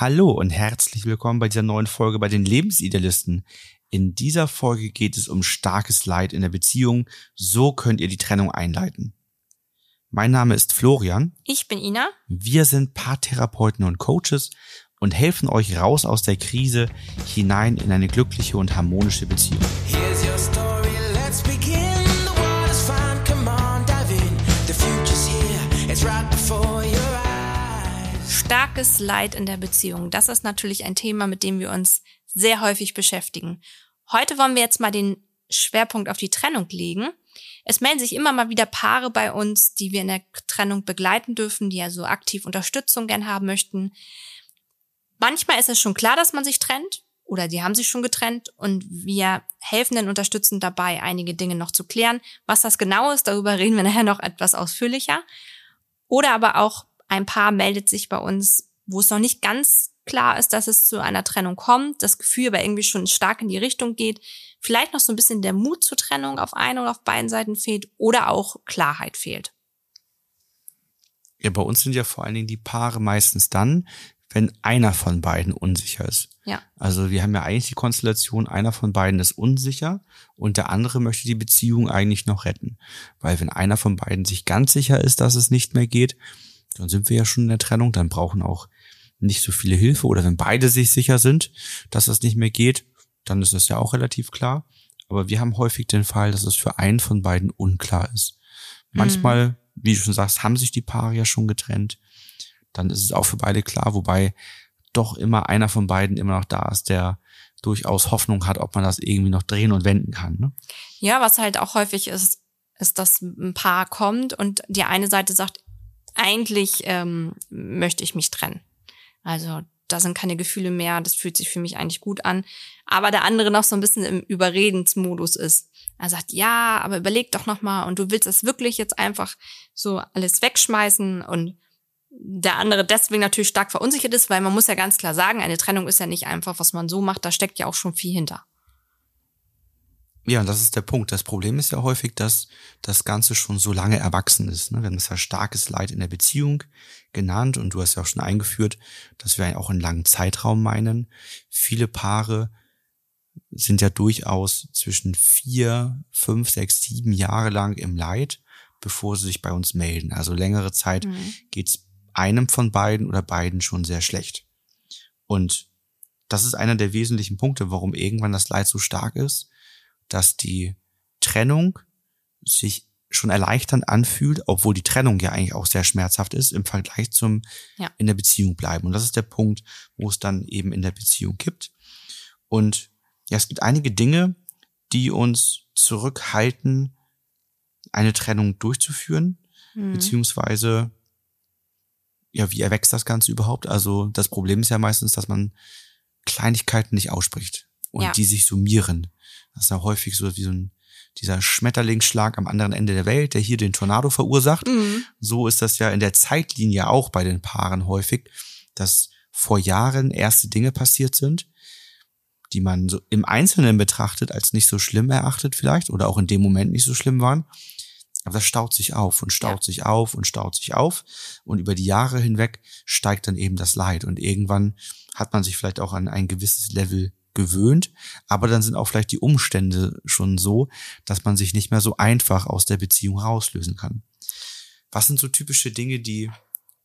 Hallo und herzlich willkommen bei dieser neuen Folge bei den Lebensidealisten. In dieser Folge geht es um starkes Leid in der Beziehung. So könnt ihr die Trennung einleiten. Mein Name ist Florian. Ich bin Ina. Wir sind Paartherapeuten und Coaches und helfen euch raus aus der Krise hinein in eine glückliche und harmonische Beziehung. Starkes Leid in der Beziehung. Das ist natürlich ein Thema, mit dem wir uns sehr häufig beschäftigen. Heute wollen wir jetzt mal den Schwerpunkt auf die Trennung legen. Es melden sich immer mal wieder Paare bei uns, die wir in der Trennung begleiten dürfen, die ja so aktiv Unterstützung gern haben möchten. Manchmal ist es schon klar, dass man sich trennt oder die haben sich schon getrennt und wir helfen und unterstützen dabei, einige Dinge noch zu klären. Was das genau ist, darüber reden wir nachher noch etwas ausführlicher. Oder aber auch ein Paar meldet sich bei uns, wo es noch nicht ganz klar ist, dass es zu einer Trennung kommt, das Gefühl aber irgendwie schon stark in die Richtung geht, vielleicht noch so ein bisschen der Mut zur Trennung auf einer oder auf beiden Seiten fehlt oder auch Klarheit fehlt. Ja, bei uns sind ja vor allen Dingen die Paare meistens dann, wenn einer von beiden unsicher ist. Ja. Also wir haben ja eigentlich die Konstellation, einer von beiden ist unsicher und der andere möchte die Beziehung eigentlich noch retten. Weil wenn einer von beiden sich ganz sicher ist, dass es nicht mehr geht, dann sind wir ja schon in der Trennung, dann brauchen auch nicht so viele Hilfe. Oder wenn beide sich sicher sind, dass es nicht mehr geht, dann ist das ja auch relativ klar. Aber wir haben häufig den Fall, dass es für einen von beiden unklar ist. Manchmal, wie du schon sagst, haben sich die Paare ja schon getrennt. Dann ist es auch für beide klar, wobei doch immer einer von beiden immer noch da ist, der durchaus Hoffnung hat, ob man das irgendwie noch drehen und wenden kann. Ne? Ja, was halt auch häufig ist, ist, dass ein Paar kommt und die eine Seite sagt, eigentlich ähm, möchte ich mich trennen. Also da sind keine Gefühle mehr, das fühlt sich für mich eigentlich gut an. Aber der andere noch so ein bisschen im Überredensmodus ist. Er sagt, ja, aber überleg doch noch mal und du willst es wirklich jetzt einfach so alles wegschmeißen und der andere deswegen natürlich stark verunsichert ist, weil man muss ja ganz klar sagen, eine Trennung ist ja nicht einfach, was man so macht, da steckt ja auch schon viel hinter. Ja, das ist der Punkt. Das Problem ist ja häufig, dass das Ganze schon so lange erwachsen ist. Ne? Wir haben das ja starkes Leid in der Beziehung genannt und du hast ja auch schon eingeführt, dass wir auch einen langen Zeitraum meinen. Viele Paare sind ja durchaus zwischen vier, fünf, sechs, sieben Jahre lang im Leid, bevor sie sich bei uns melden. Also längere Zeit Mhm. geht's einem von beiden oder beiden schon sehr schlecht. Und das ist einer der wesentlichen Punkte, warum irgendwann das Leid so stark ist, dass die Trennung sich schon erleichternd anfühlt, obwohl die Trennung ja eigentlich auch sehr schmerzhaft ist im Vergleich zum Ja. in der Beziehung bleiben. Und das ist der Punkt, wo es dann eben in der Beziehung kippt. Und ja, es gibt einige Dinge, die uns zurückhalten, eine Trennung durchzuführen, Mhm. beziehungsweise ja, wie erwächst das Ganze überhaupt? Also das Problem ist ja meistens, dass man Kleinigkeiten nicht ausspricht und Ja. die sich summieren. Das ist ja häufig so wie so ein dieser Schmetterlingsschlag am anderen Ende der Welt, der hier den Tornado verursacht. Mhm. So ist das ja in der Zeitlinie auch bei den Paaren häufig, dass vor Jahren erste Dinge passiert sind, die man so im Einzelnen betrachtet als nicht so schlimm erachtet vielleicht oder auch in dem Moment nicht so schlimm waren. Aber das staut sich auf und staut Ja. sich auf und staut sich auf. Und über die Jahre hinweg steigt dann eben das Leid. Und irgendwann hat man sich vielleicht auch an ein gewisses Level gewöhnt. Aber dann sind auch vielleicht die Umstände schon so, dass man sich nicht mehr so einfach aus der Beziehung rauslösen kann. Was sind so typische Dinge, die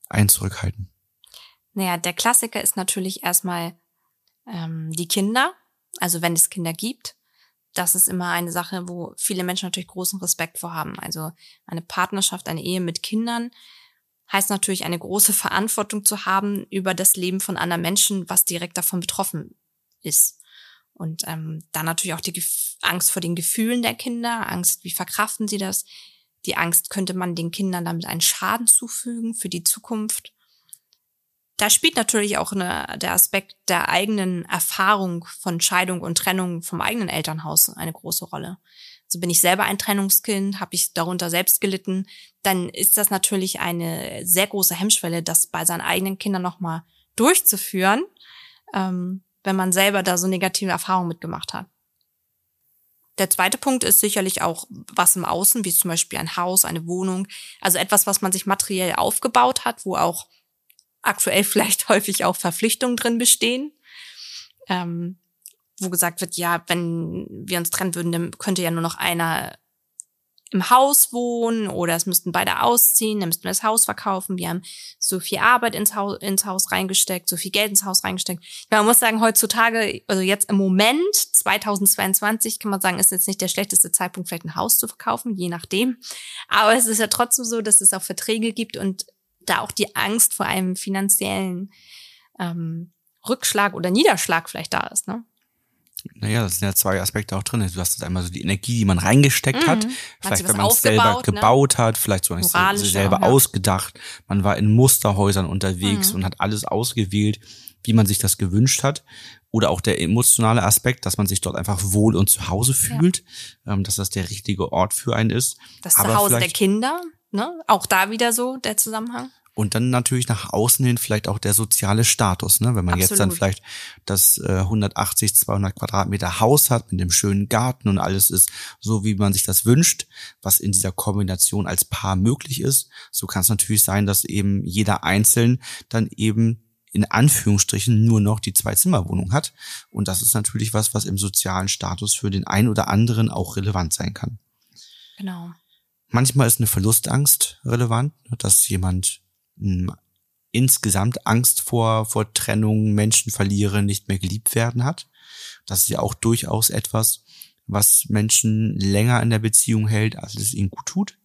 einen zurückhalten? Naja, der Klassiker ist natürlich erstmal ähm, die Kinder, also wenn es Kinder gibt. Das ist immer eine Sache, wo viele Menschen natürlich großen Respekt vor haben. Also eine Partnerschaft, eine Ehe mit Kindern heißt natürlich eine große Verantwortung zu haben über das Leben von anderen Menschen, was direkt davon betroffen ist. Und ähm, dann natürlich auch die Gef Angst vor den Gefühlen der Kinder, Angst, wie verkraften sie das? Die Angst, könnte man den Kindern damit einen Schaden zufügen für die Zukunft? Da spielt natürlich auch eine, der Aspekt der eigenen Erfahrung von Scheidung und Trennung vom eigenen Elternhaus eine große Rolle. Also bin ich selber ein Trennungskind, habe ich darunter selbst gelitten, dann ist das natürlich eine sehr große Hemmschwelle, das bei seinen eigenen Kindern nochmal durchzuführen, ähm, wenn man selber da so negative Erfahrungen mitgemacht hat. Der zweite Punkt ist sicherlich auch was im Außen, wie zum Beispiel ein Haus, eine Wohnung, also etwas, was man sich materiell aufgebaut hat, wo auch aktuell vielleicht häufig auch Verpflichtungen drin bestehen. Ähm, wo gesagt wird, ja, wenn wir uns trennen würden, dann könnte ja nur noch einer im Haus wohnen oder es müssten beide ausziehen, dann müssten wir das Haus verkaufen. Wir haben so viel Arbeit ins Haus, ins Haus reingesteckt, so viel Geld ins Haus reingesteckt. Man muss sagen, heutzutage, also jetzt im Moment, 2022, kann man sagen, ist jetzt nicht der schlechteste Zeitpunkt, vielleicht ein Haus zu verkaufen, je nachdem. Aber es ist ja trotzdem so, dass es auch Verträge gibt und da auch die Angst vor einem finanziellen ähm, Rückschlag oder Niederschlag vielleicht da ist. Ne? Naja, das sind ja zwei Aspekte auch drin. Du hast jetzt einmal so die Energie, die man reingesteckt Mhm. hat. Hat Vielleicht, sie wenn man es selber ne? gebaut hat, vielleicht so sich selber auch, ja. ausgedacht. Man war in Musterhäusern unterwegs Mhm. und hat alles ausgewählt, wie man sich das gewünscht hat. Oder auch der emotionale Aspekt, dass man sich dort einfach wohl und zu Hause fühlt, ähm, dass das der richtige Ort für einen ist. Das Aber Zuhause der Kinder, ne? Auch da wieder so der Zusammenhang. Und dann natürlich nach außen hin vielleicht auch der soziale Status, ne? Wenn man jetzt dann Absolut. vielleicht das äh, 180, 200 Quadratmeter Haus hat mit dem schönen Garten und alles ist so, wie man sich das wünscht, was in dieser Kombination als Paar möglich ist. So kann es natürlich sein, dass eben jeder einzeln dann eben in Anführungsstrichen nur noch die Zwei-Zimmer-Wohnung hat. Und das ist natürlich was, was im sozialen Status für den einen oder anderen auch relevant sein kann. Genau. Manchmal ist eine Verlustangst relevant, ne, dass jemand mh, insgesamt Angst vor, vor Trennung, Menschen verlieren, nicht mehr geliebt werden hat. Das ist ja auch durchaus etwas, was Menschen länger in der Beziehung hält, als es ihnen gut tut.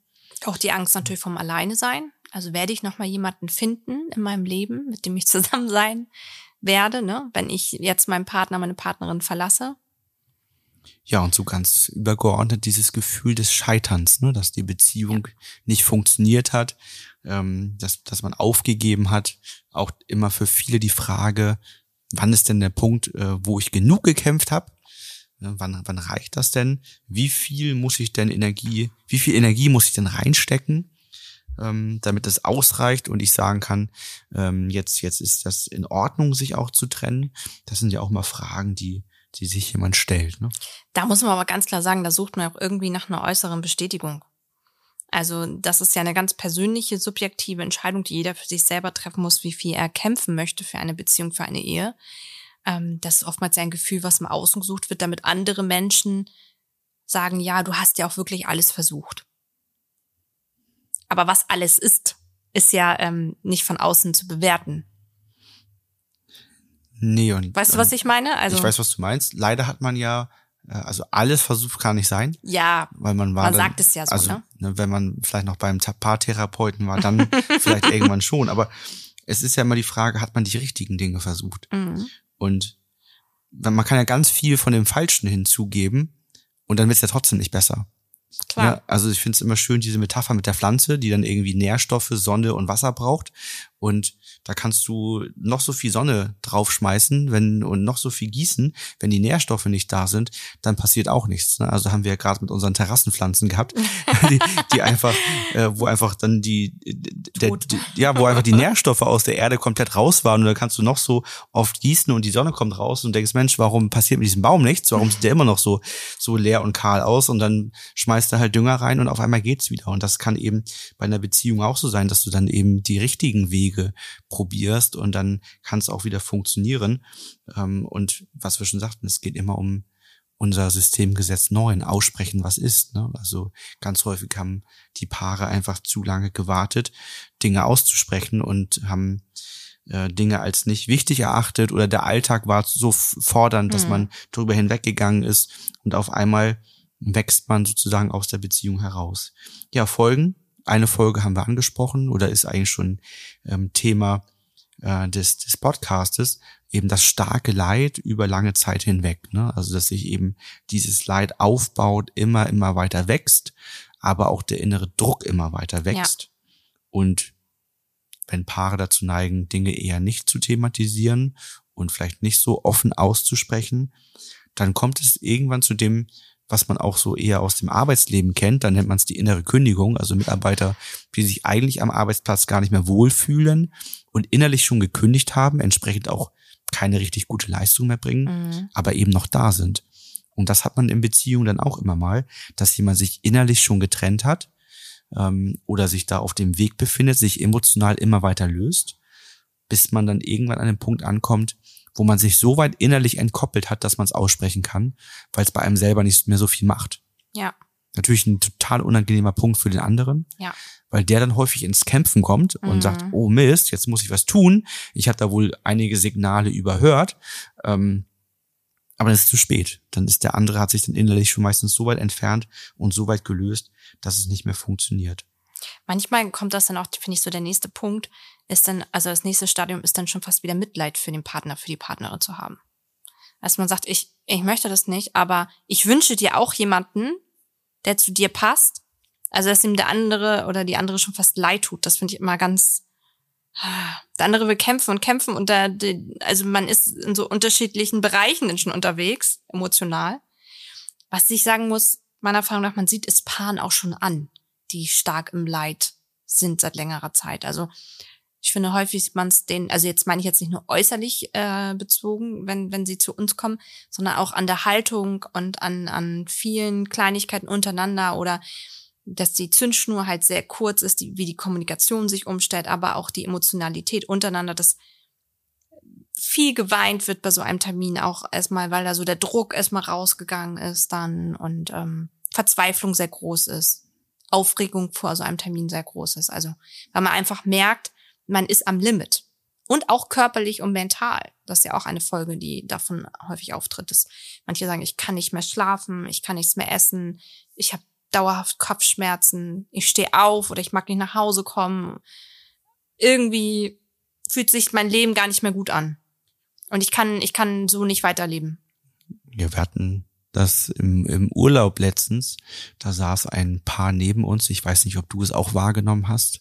Auch die Angst natürlich vom Alleine sein. Also werde ich noch mal jemanden finden in meinem Leben, mit dem ich zusammen sein werde, ne? Wenn ich jetzt meinen Partner, meine Partnerin verlasse. Ja, und so ganz übergeordnet dieses Gefühl des Scheiterns, ne, dass die Beziehung nicht funktioniert hat, ähm, dass, dass man aufgegeben hat. Auch immer für viele die Frage, wann ist denn der Punkt, äh, wo ich genug gekämpft habe? Ne, wann, wann reicht das denn? Wie viel muss ich denn Energie, wie viel Energie muss ich denn reinstecken, ähm, damit es ausreicht und ich sagen kann, ähm, jetzt, jetzt ist das in Ordnung, sich auch zu trennen? Das sind ja auch mal Fragen, die, die sich jemand stellt. Ne? Da muss man aber ganz klar sagen, da sucht man auch irgendwie nach einer äußeren Bestätigung. Also das ist ja eine ganz persönliche, subjektive Entscheidung, die jeder für sich selber treffen muss, wie viel er kämpfen möchte für eine Beziehung, für eine Ehe. Ähm, das ist oftmals ein Gefühl, was im Außen gesucht wird, damit andere Menschen sagen, ja, du hast ja auch wirklich alles versucht. Aber was alles ist, ist ja ähm, nicht von außen zu bewerten. Nee, und Weißt du, was ich meine? Also ich weiß, was du meinst. Leider hat man ja, also alles versucht kann nicht sein, ja, weil man war Man dann, sagt es ja so, also, ne? wenn man vielleicht noch beim Paartherapeuten war, dann vielleicht irgendwann schon. Aber es ist ja immer die Frage, hat man die richtigen Dinge versucht? mhm. Und man kann ja ganz viel von dem Falschen hinzugeben und dann wird es ja trotzdem nicht besser. klar. Ja, also ich finde es immer schön, diese Metapher mit der Pflanze, die dann irgendwie Nährstoffe, Sonne und Wasser braucht. Und da kannst du noch so viel Sonne draufschmeißen wenn, und noch so viel gießen. Wenn die Nährstoffe nicht da sind, dann passiert auch nichts. Ne? Also haben wir ja gerade mit unseren Terrassenpflanzen gehabt, die, die einfach, äh, wo einfach dann die, der, die, ja, wo einfach die Nährstoffe aus der Erde komplett raus waren. Und dann kannst du noch so oft gießen und die Sonne kommt raus und denkst, Mensch, warum passiert mit diesem Baum nichts? Warum sieht der immer noch so, so leer und kahl aus? Und dann schmeißt er halt Dünger rein und auf einmal geht's wieder. Und das kann eben bei einer Beziehung auch so sein, dass du dann eben die richtigen Wege probierst und dann kann es auch wieder funktionieren. Ähm, Und was wir schon sagten, es geht immer um unser Systemgesetz 9, aussprechen, was ist. Ne? Also ganz häufig haben die Paare einfach zu lange gewartet, Dinge auszusprechen und haben äh, Dinge als nicht wichtig erachtet oder der Alltag war so fordernd, dass Mhm. man drüber hinweggegangen ist und auf einmal wächst man sozusagen aus der Beziehung heraus. Ja, Folgen. Eine Folge haben wir angesprochen oder ist eigentlich schon ähm, Thema äh, des, des Podcastes, eben das starke Leid über lange Zeit hinweg. Ne? Also dass sich eben dieses Leid aufbaut, immer, immer weiter wächst, aber auch der innere Druck immer weiter wächst. Und wenn Paare dazu neigen, Dinge eher nicht zu thematisieren und vielleicht nicht so offen auszusprechen, dann kommt es irgendwann zu dem, was man auch so eher aus dem Arbeitsleben kennt, dann nennt man es die innere Kündigung, also Mitarbeiter, die sich eigentlich am Arbeitsplatz gar nicht mehr wohlfühlen und innerlich schon gekündigt haben, entsprechend auch keine richtig gute Leistung mehr bringen, Mhm. aber eben noch da sind. Und das hat man in Beziehungen dann auch immer mal, dass jemand sich innerlich schon getrennt hat, ähm, oder sich da auf dem Weg befindet, sich emotional immer weiter löst bis man dann irgendwann an den Punkt ankommt, wo man sich so weit innerlich entkoppelt hat, dass man es aussprechen kann, weil es bei einem selber nicht mehr so viel macht. Ja, Natürlich ein total unangenehmer Punkt für den anderen, ja. weil der dann häufig ins Kämpfen kommt und Mhm. sagt, oh Mist, jetzt muss ich was tun. Ich habe da wohl einige Signale überhört. Ähm, aber es ist zu spät. Dann ist der andere, hat sich dann innerlich schon meistens so weit entfernt und so weit gelöst, dass es nicht mehr funktioniert. Manchmal kommt das dann auch, finde ich, so der nächste Punkt ist dann, also das nächste Stadium ist dann schon fast wieder Mitleid für den Partner, für die Partnerin zu haben. Dass man sagt, ich, ich möchte das nicht, aber ich wünsche dir auch jemanden, der zu dir passt. Also, dass ihm der andere oder die andere schon fast leid tut. Das finde ich immer ganz, der andere will kämpfen und kämpfen und da, also man ist in so unterschiedlichen Bereichen dann schon unterwegs, emotional. Was ich sagen muss, meiner Erfahrung nach, man sieht es Paaren auch schon an, die stark im Leid sind seit längerer Zeit. Also ich finde, häufig sieht man es denen, also jetzt meine ich jetzt nicht nur äußerlich äh, bezogen, wenn, wenn sie zu uns kommen, sondern auch an der Haltung und an, an vielen Kleinigkeiten untereinander oder dass die Zündschnur halt sehr kurz ist, die, wie die Kommunikation sich umstellt, aber auch die Emotionalität untereinander, dass viel geweint wird bei so einem Termin auch erstmal, weil da so der Druck erstmal rausgegangen ist dann und ähm, Verzweiflung sehr groß ist, Aufregung vor so einem Termin sehr groß ist. Also weil man einfach merkt, man ist am Limit. Und auch körperlich und mental. Das ist ja auch eine Folge, die davon häufig auftritt. Dass manche sagen, ich kann nicht mehr schlafen, ich kann nichts mehr essen, ich habe dauerhaft Kopfschmerzen, ich stehe auf oder ich mag nicht nach Hause kommen. Irgendwie fühlt sich mein Leben gar nicht mehr gut an. Und ich kann, ich kann so nicht weiterleben. Wir hatten das im, im Urlaub letztens. Da saß ein Paar neben uns. Ich weiß nicht, ob du es auch wahrgenommen hast.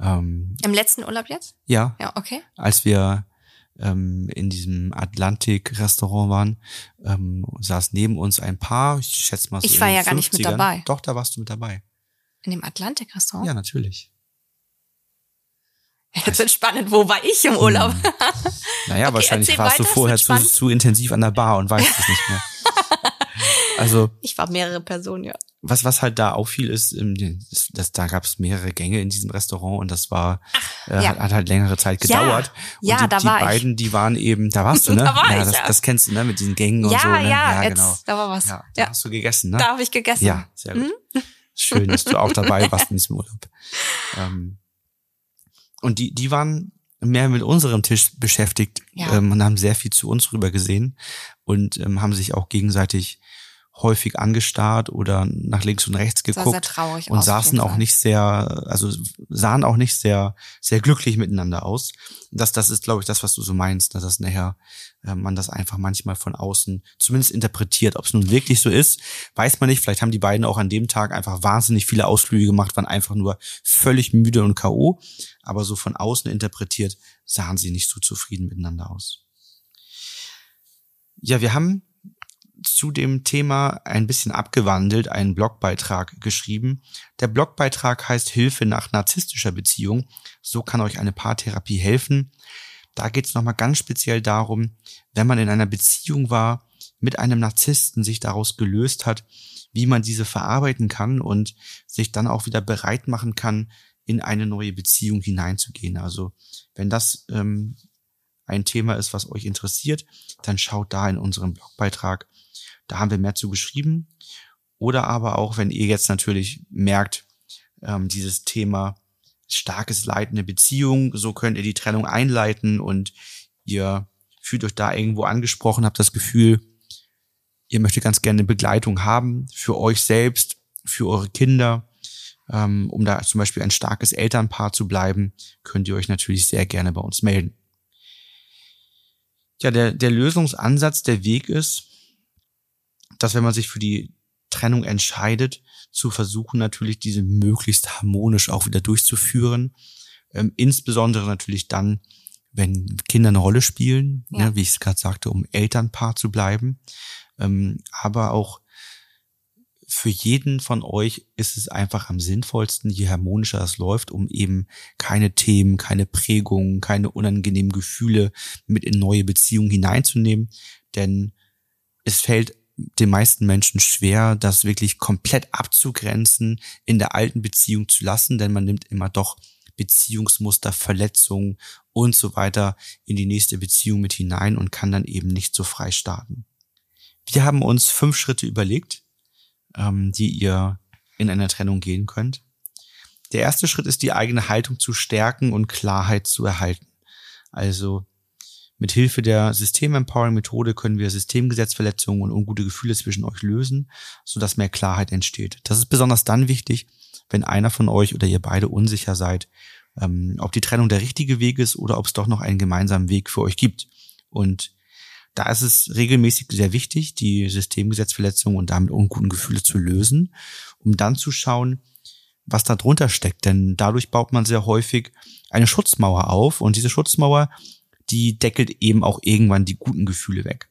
Ähm, Im letzten Urlaub jetzt? ja, Ja, okay. als wir ähm, in diesem Atlantik-Restaurant waren, ähm, saß neben uns ein Paar. Ich schätze mal so Ich war ja gar nicht mit 50ern. dabei. Doch, da warst du mit dabei. In dem Atlantik-Restaurant? Ja, natürlich. Jetzt wird spannend, wo war ich im Urlaub? Naja, Okay, wahrscheinlich warst du weiter, es vorher zu, zu intensiv an der Bar und weißt es nicht mehr. Also Ich war mehrere Personen, ja. was, was halt da auffiel, ist, ähm, das, das, da gab es mehrere Gänge in diesem Restaurant und das war, äh, ja. hat, hat halt längere Zeit Ja, gedauert. Und ja, die, da die war ich. beiden, die waren eben, da warst du, ne? Da war ja, ich, das, ja. das kennst du, ne? Mit diesen Gängen und Ja, so, ne? ja, jetzt, genau. da war was. Ja, da Ja. hast du gegessen, ne? Da habe ich gegessen. Ja, sehr gut. Schön, dass du auch dabei warst in diesem Urlaub. Ähm, und die, die waren mehr mit unserem Tisch beschäftigt Ja. ähm, und haben sehr viel zu uns rüber gesehen und ähm, haben sich auch gegenseitig häufig angestarrt oder nach links und rechts Das geguckt und saßen auch nicht sehr, also sahen auch nicht sehr, sehr glücklich miteinander aus. Das, das ist, glaube ich, das, was du so meinst, ne, dass nachher äh, man das einfach manchmal von außen zumindest interpretiert. Ob es nun wirklich so ist, weiß man nicht. Vielleicht haben die beiden auch an dem Tag einfach wahnsinnig viele Ausflüge gemacht, waren einfach nur völlig müde und K.O. Aber so von außen interpretiert sahen sie nicht so zufrieden miteinander aus. Ja, wir haben zu dem Thema ein bisschen abgewandelt einen Blogbeitrag geschrieben. Der Blogbeitrag heißt Hilfe nach narzisstischer Beziehung. So kann euch eine Paartherapie helfen. Da geht es nochmal ganz speziell darum, wenn man in einer Beziehung war, mit einem Narzissten sich daraus gelöst hat, wie man diese verarbeiten kann und sich dann auch wieder bereit machen kann, in eine neue Beziehung hineinzugehen. Also wenn das ähm, ein Thema ist, was euch interessiert, dann schaut da in unserem Blogbeitrag. Da haben wir mehr zu geschrieben. Oder aber auch, wenn ihr jetzt natürlich merkt, ähm, dieses Thema starkes der Beziehung, so könnt ihr die Trennung einleiten und ihr fühlt euch da irgendwo angesprochen, habt das Gefühl, ihr möchtet ganz gerne eine Begleitung haben für euch selbst, für eure Kinder, ähm, um da zum Beispiel ein starkes Elternpaar zu bleiben, könnt ihr euch natürlich sehr gerne bei uns melden. Ja, der, der Lösungsansatz, der Weg ist, dass wenn man sich für die Trennung entscheidet, zu versuchen natürlich diese möglichst harmonisch auch wieder durchzuführen. Ähm, insbesondere natürlich dann, wenn Kinder eine Rolle spielen, Ja. ne, wie ich es gerade sagte, um Elternpaar zu bleiben. Ähm, aber auch für jeden von euch ist es einfach am sinnvollsten, je harmonischer es läuft, um eben keine Themen, keine Prägungen, keine unangenehmen Gefühle mit in neue Beziehungen hineinzunehmen. Denn es fällt den meisten Menschen schwer, das wirklich komplett abzugrenzen, in der alten Beziehung zu lassen, denn man nimmt immer doch Beziehungsmuster, Verletzungen und so weiter in die nächste Beziehung mit hinein und kann dann eben nicht so frei starten. Wir haben uns fünf Schritte überlegt, ähm, die ihr in einer Trennung gehen könnt. Der erste Schritt ist, die eigene Haltung zu stärken und Klarheit zu erhalten. Also mit Hilfe der System-Empowering-Methode können wir Systemgesetzverletzungen und ungute Gefühle zwischen euch lösen, sodass mehr Klarheit entsteht. Das ist besonders dann wichtig, wenn einer von euch oder ihr beide unsicher seid, ähm, ob die Trennung der richtige Weg ist oder ob es doch noch einen gemeinsamen Weg für euch gibt. Und da ist es regelmäßig sehr wichtig, die Systemgesetzverletzungen und damit unguten Gefühle zu lösen, um dann zu schauen, was da drunter steckt. Denn dadurch baut man sehr häufig eine Schutzmauer auf und diese Schutzmauer, die deckelt eben auch irgendwann die guten Gefühle weg.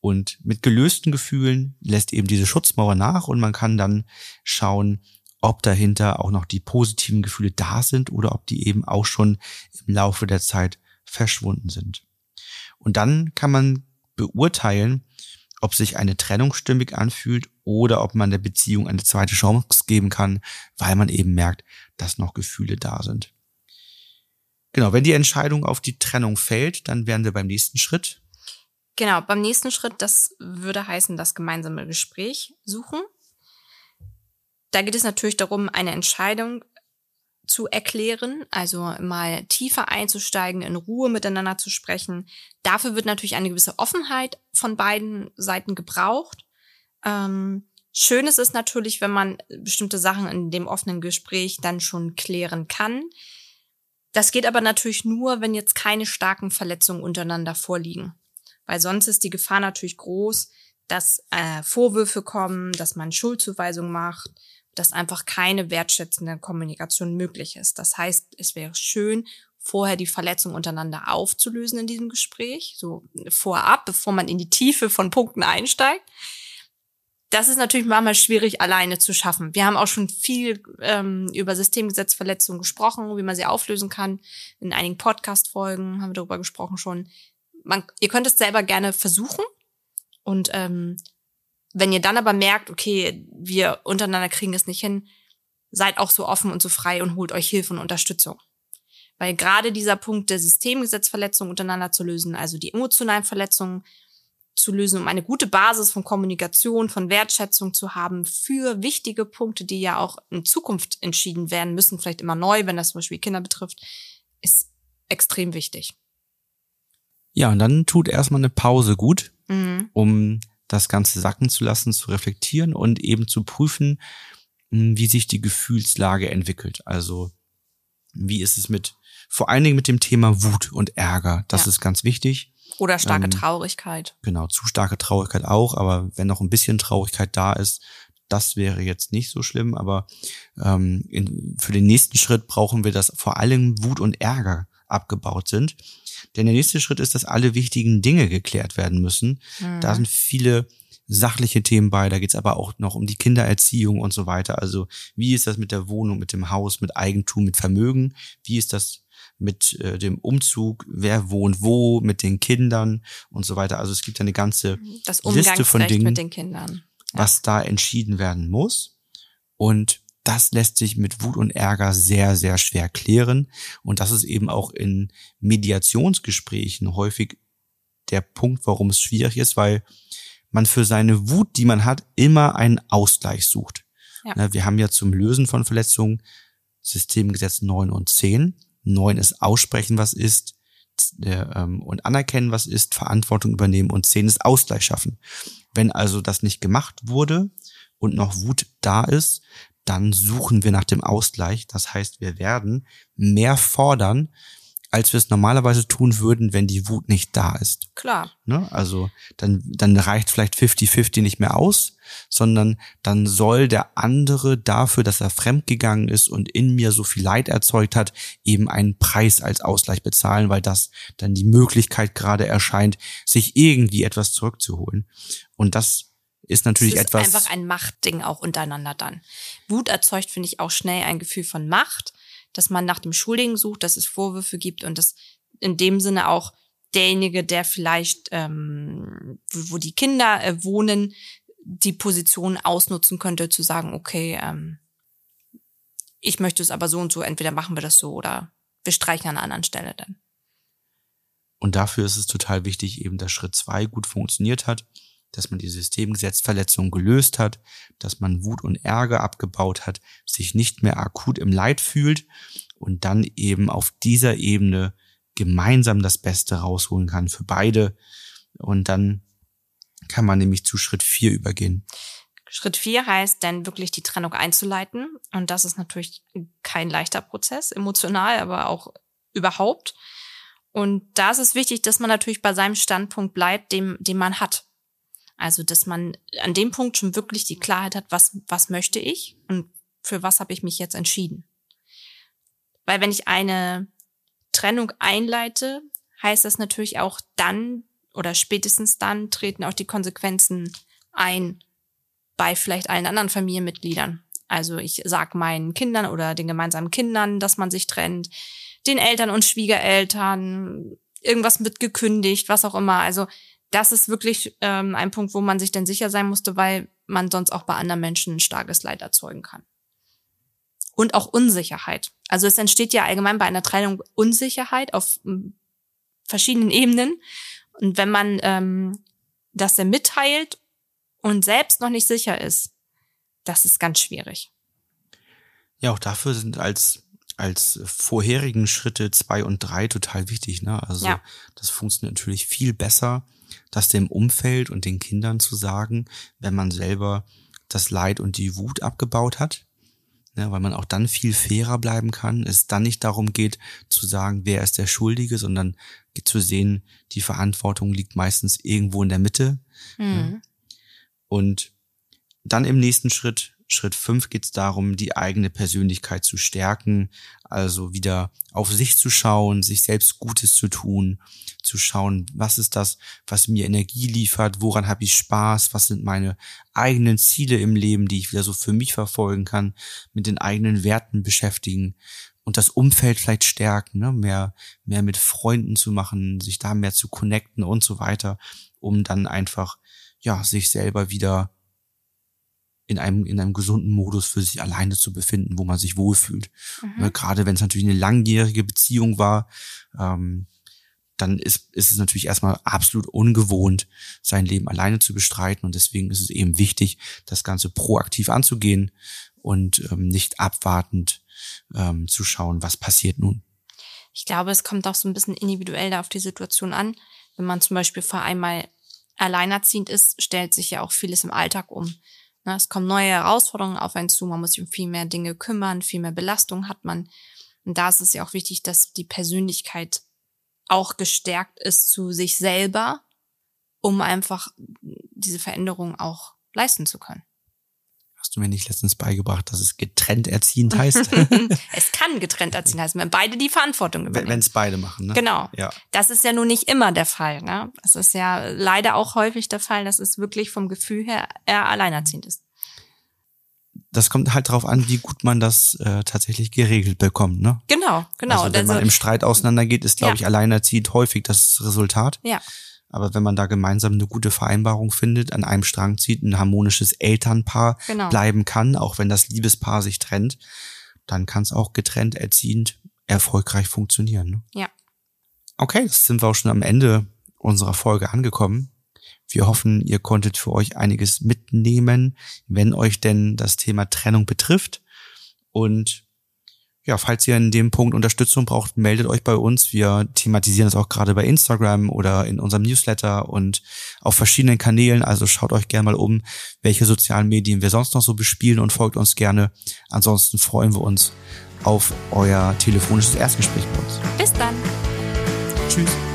Und mit gelösten Gefühlen lässt eben diese Schutzmauer nach und man kann dann schauen, ob dahinter auch noch die positiven Gefühle da sind oder ob die eben auch schon im Laufe der Zeit verschwunden sind. Und dann kann man beurteilen, ob sich eine Trennung stimmig anfühlt oder ob man der Beziehung eine zweite Chance geben kann, weil man eben merkt, dass noch Gefühle da sind. Genau, wenn die Entscheidung auf die Trennung fällt, dann wären wir beim nächsten Schritt. Genau, beim nächsten Schritt, das würde heißen, das gemeinsame Gespräch suchen. Da geht es natürlich darum, eine Entscheidung zu erklären, also mal tiefer einzusteigen, in Ruhe miteinander zu sprechen. Dafür wird natürlich eine gewisse Offenheit von beiden Seiten gebraucht. Ähm, schön ist es natürlich, wenn man bestimmte Sachen in dem offenen Gespräch dann schon klären kann. Das geht aber natürlich nur, wenn jetzt keine starken Verletzungen untereinander vorliegen. Weil sonst ist die Gefahr natürlich groß, dass äh, Vorwürfe kommen, dass man Schuldzuweisung macht, dass einfach keine wertschätzende Kommunikation möglich ist. Das heißt, es wäre schön, vorher die Verletzung untereinander aufzulösen in diesem Gespräch, so vorab, bevor man in die Tiefe von Punkten einsteigt. Das ist natürlich manchmal schwierig alleine zu schaffen. Wir haben auch schon viel ähm, über Systemgesetzverletzungen gesprochen, wie man sie auflösen kann. In einigen Podcast-Folgen haben wir darüber gesprochen schon. Man, ihr könnt es selber gerne versuchen und ähm, wenn ihr dann aber merkt, okay, wir untereinander kriegen es nicht hin, seid auch so offen und so frei und holt euch Hilfe und Unterstützung. Weil gerade dieser Punkt der Systemgesetzverletzung untereinander zu lösen, also die emotionalen Verletzungen zu lösen, um eine gute Basis von Kommunikation, von Wertschätzung zu haben für wichtige Punkte, die ja auch in Zukunft entschieden werden müssen, vielleicht immer neu, wenn das zum Beispiel Kinder betrifft, ist extrem wichtig. Ja, und dann tut erstmal eine Pause gut, Mhm. um das Ganze sacken zu lassen, zu reflektieren und eben zu prüfen, mh, wie sich die Gefühlslage entwickelt. Also wie ist es mit, vor allen Dingen mit dem Thema Wut und Ärger. Das Ja. ist ganz wichtig. Oder starke Ähm, Traurigkeit. Genau, zu starke Traurigkeit auch, aber wenn noch ein bisschen Traurigkeit da ist, das wäre jetzt nicht so schlimm, aber ähm, in, für den nächsten Schritt brauchen wir, dass vor allem Wut und Ärger abgebaut sind. Denn der nächste Schritt ist, dass alle wichtigen Dinge geklärt werden müssen. Da sind viele sachliche Themen bei, da geht's aber auch noch um die Kindererziehung und so weiter. Also wie ist das mit der Wohnung, mit dem Haus, mit Eigentum, mit Vermögen? Wie ist das mit äh, dem Umzug? Wer wohnt wo? Mit den Kindern und so weiter. Also es gibt eine ganze Liste von Dingen, mit den Kindern. was da entschieden werden muss. Und das lässt sich mit Wut und Ärger sehr, sehr schwer klären. Und das ist eben auch in Mediationsgesprächen häufig der Punkt, warum es schwierig ist, weil man für seine Wut, die man hat, immer einen Ausgleich sucht. Ja. Na, Wir haben ja zum Lösen von Verletzungen Systemgesetz 9 und 10. 9 ist aussprechen, was ist, der, ähm, und anerkennen, was ist, Verantwortung übernehmen und 10 ist Ausgleich schaffen. Wenn also das nicht gemacht wurde und noch Wut da ist, dann suchen wir nach dem Ausgleich. Das heißt, wir werden mehr fordern, als wir es normalerweise tun würden, wenn die Wut nicht da ist. Klar. Ne? Also dann, dann reicht vielleicht 50-50 nicht mehr aus, sondern dann soll der andere dafür, dass er fremdgegangen ist und in mir so viel Leid erzeugt hat, eben einen Preis als Ausgleich bezahlen, weil das dann die Möglichkeit gerade erscheint, sich irgendwie etwas zurückzuholen. Und das ist natürlich es ist etwas. einfach ein Machtding auch untereinander dann. Wut erzeugt, finde ich, auch schnell ein Gefühl von Macht, dass man nach dem Schuldigen sucht, dass es Vorwürfe gibt und dass in dem Sinne auch derjenige, der vielleicht, ähm, wo wo die Kinder äh, wohnen, die Position ausnutzen könnte, zu sagen, okay, ähm, ich möchte es aber so und so, entweder machen wir das so oder wir streichen an einer anderen Stelle dann. Und dafür ist es total wichtig, eben, dass Schritt zwei gut funktioniert hat, dass man die Systemgesetzverletzung gelöst hat, dass man Wut und Ärger abgebaut hat, sich nicht mehr akut im Leid fühlt und dann eben auf dieser Ebene gemeinsam das Beste rausholen kann für beide. Und dann kann man nämlich zu Schritt vier übergehen. Schritt vier heißt dann wirklich die Trennung einzuleiten. Und das ist natürlich kein leichter Prozess, emotional, aber auch überhaupt. Und da ist es wichtig, dass man natürlich bei seinem Standpunkt bleibt, dem, den man hat. Also, dass man an dem Punkt schon wirklich die Klarheit hat, was, was möchte ich und für was habe ich mich jetzt entschieden. Weil wenn ich eine Trennung einleite, heißt das natürlich auch dann oder spätestens dann treten auch die Konsequenzen ein bei vielleicht allen anderen Familienmitgliedern. Also ich sag meinen Kindern oder den gemeinsamen Kindern, dass man sich trennt, den Eltern und Schwiegereltern, irgendwas wird gekündigt, was auch immer. Also das ist wirklich ähm, ein Punkt, wo man sich dann sicher sein musste, weil man sonst auch bei anderen Menschen ein starkes Leid erzeugen kann. Und auch Unsicherheit. Also es entsteht ja allgemein bei einer Trennung Unsicherheit auf m, verschiedenen Ebenen. Und wenn man ähm, das dann mitteilt und selbst noch nicht sicher ist, das ist ganz schwierig. Ja, auch dafür sind als als vorherigen Schritte zwei und drei total wichtig. Ne? Also Ja. das funktioniert natürlich viel besser, das dem Umfeld und den Kindern zu sagen, wenn man selber das Leid und die Wut abgebaut hat. Ne, weil man auch dann viel fairer bleiben kann, es dann nicht darum geht zu sagen, wer ist der Schuldige, sondern zu sehen, die Verantwortung liegt meistens irgendwo in der Mitte. Mhm. Und dann im nächsten Schritt, Schritt fünf, geht es darum, die eigene Persönlichkeit zu stärken, also wieder auf sich zu schauen, sich selbst Gutes zu tun, zu schauen, was ist das, was mir Energie liefert, woran habe ich Spaß, was sind meine eigenen Ziele im Leben, die ich wieder so für mich verfolgen kann, mit den eigenen Werten beschäftigen und das Umfeld vielleicht stärken, ne? mehr, mehr mit Freunden zu machen, sich da mehr zu connecten und so weiter, um dann einfach, ja, sich selber wieder in einem, in einem gesunden Modus für sich alleine zu befinden, wo man sich wohlfühlt. Mhm. Ne, Gerade wenn es natürlich eine langjährige Beziehung war, ähm, dann ist, ist es natürlich erstmal absolut ungewohnt, sein Leben alleine zu bestreiten. Und deswegen ist es eben wichtig, das Ganze proaktiv anzugehen und ähm, nicht abwartend ähm, zu schauen, was passiert nun. Ich glaube, es kommt auch so ein bisschen individuell da auf die Situation an. Wenn man zum Beispiel vor einmal alleinerziehend ist, stellt sich ja auch vieles im Alltag um. Ne, es kommen neue Herausforderungen auf einen zu, man muss sich um viel mehr Dinge kümmern, viel mehr Belastung hat man. Und da ist es ja auch wichtig, dass die Persönlichkeit auch gestärkt ist zu sich selber, um einfach diese Veränderung auch leisten zu können. Hast du mir nicht letztens beigebracht, dass es getrennt erziehend heißt? es kann getrennt erziehen heißen, wenn beide die Verantwortung übernehmen. Wenn es beide machen, ne? Genau. Ja. Das ist ja nun nicht immer der Fall. Ne? Es ist ja leider auch häufig der Fall, dass es wirklich vom Gefühl her eher alleinerziehend ist. Das kommt halt darauf an, wie gut man das äh, tatsächlich geregelt bekommt, ne? Genau, genau. Also wenn man Also- im Streit auseinandergeht, ist, glaube Ja. ich, alleinerziehend häufig das Resultat. ja, Aber wenn man da gemeinsam eine gute Vereinbarung findet, an einem Strang zieht, ein harmonisches Elternpaar Genau. bleiben kann, auch wenn das Liebespaar sich trennt, dann kann es auch getrennt erziehend erfolgreich funktionieren. Ne? ja. Okay, das sind wir auch schon am Ende unserer Folge angekommen. Wir hoffen, ihr konntet für euch einiges mitnehmen, wenn euch denn das Thema Trennung betrifft. Und ja, falls ihr in dem Punkt Unterstützung braucht, meldet euch bei uns. Wir thematisieren das auch gerade bei Instagram oder in unserem Newsletter und auf verschiedenen Kanälen. Also schaut euch gerne mal um, welche sozialen Medien wir sonst noch so bespielen und folgt uns gerne. Ansonsten freuen wir uns auf euer telefonisches Erstgespräch bei uns. Bis dann. Tschüss.